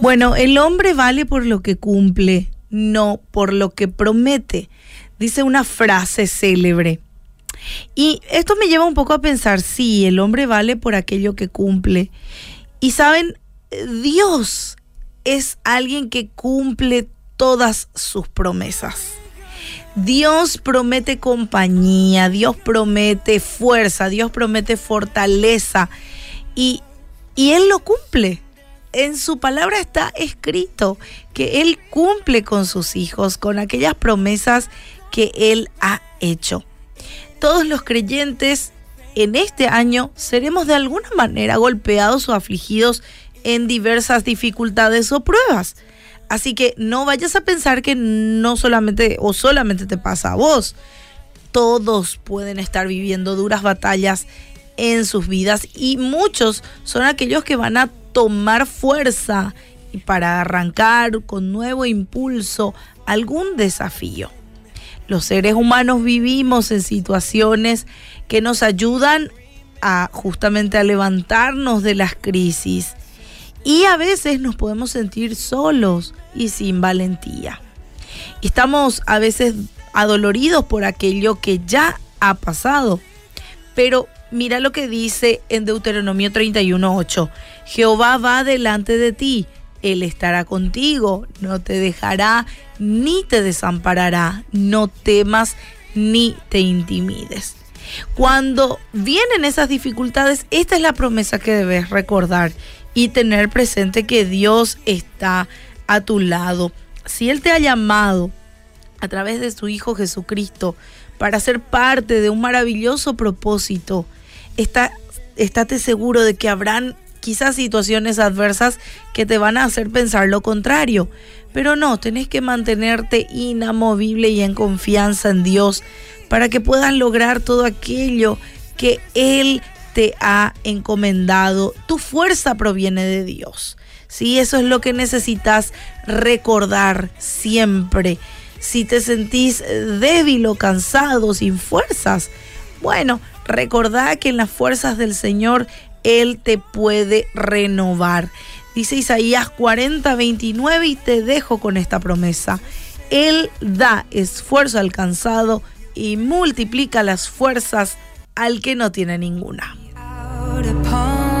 Bueno, el hombre vale por lo que cumple, no por lo que promete. Dice una frase célebre. Y esto me lleva un poco a pensar, sí, el hombre vale por aquello que cumple. Y saben, Dios es alguien que cumple todas sus promesas. Dios promete compañía, Dios promete fuerza, Dios promete fortaleza y, y Él lo cumple. En su palabra está escrito que Él cumple con sus hijos, con aquellas promesas que Él ha hecho. Todos los creyentes en este año seremos de alguna manera golpeados o afligidos en diversas dificultades o pruebas. Así que no vayas a pensar que no solamente o solamente te pasa a vos. Todos pueden estar viviendo duras batallas en sus vidas y muchos son aquellos que van a tomar fuerza para arrancar con nuevo impulso algún desafío. Los seres humanos vivimos en situaciones que nos ayudan a justamente a levantarnos de las crisis y a veces nos podemos sentir solos y sin valentía. Estamos a veces adoloridos por aquello que ya ha pasado. Pero mira lo que dice en Deuteronomio 31:8. Jehová va delante de ti, él estará contigo, no te dejará ni te desamparará, no temas ni te intimides. Cuando vienen esas dificultades, esta es la promesa que debes recordar y tener presente que Dios está a tu lado. Si Él te ha llamado a través de su Hijo Jesucristo para ser parte de un maravilloso propósito, está, estate seguro de que habrán quizás situaciones adversas que te van a hacer pensar lo contrario. Pero no, tenés que mantenerte inamovible y en confianza en Dios para que puedas lograr todo aquello que Él te ha encomendado. Tu fuerza proviene de Dios. Sí, eso es lo que necesitas recordar siempre. Si te sentís débil o cansado, sin fuerzas, bueno, recordá que en las fuerzas del Señor Él te puede renovar. Dice Isaías 40, 29 y te dejo con esta promesa. Él da esfuerzo al cansado y multiplica las fuerzas al que no tiene ninguna. poured upon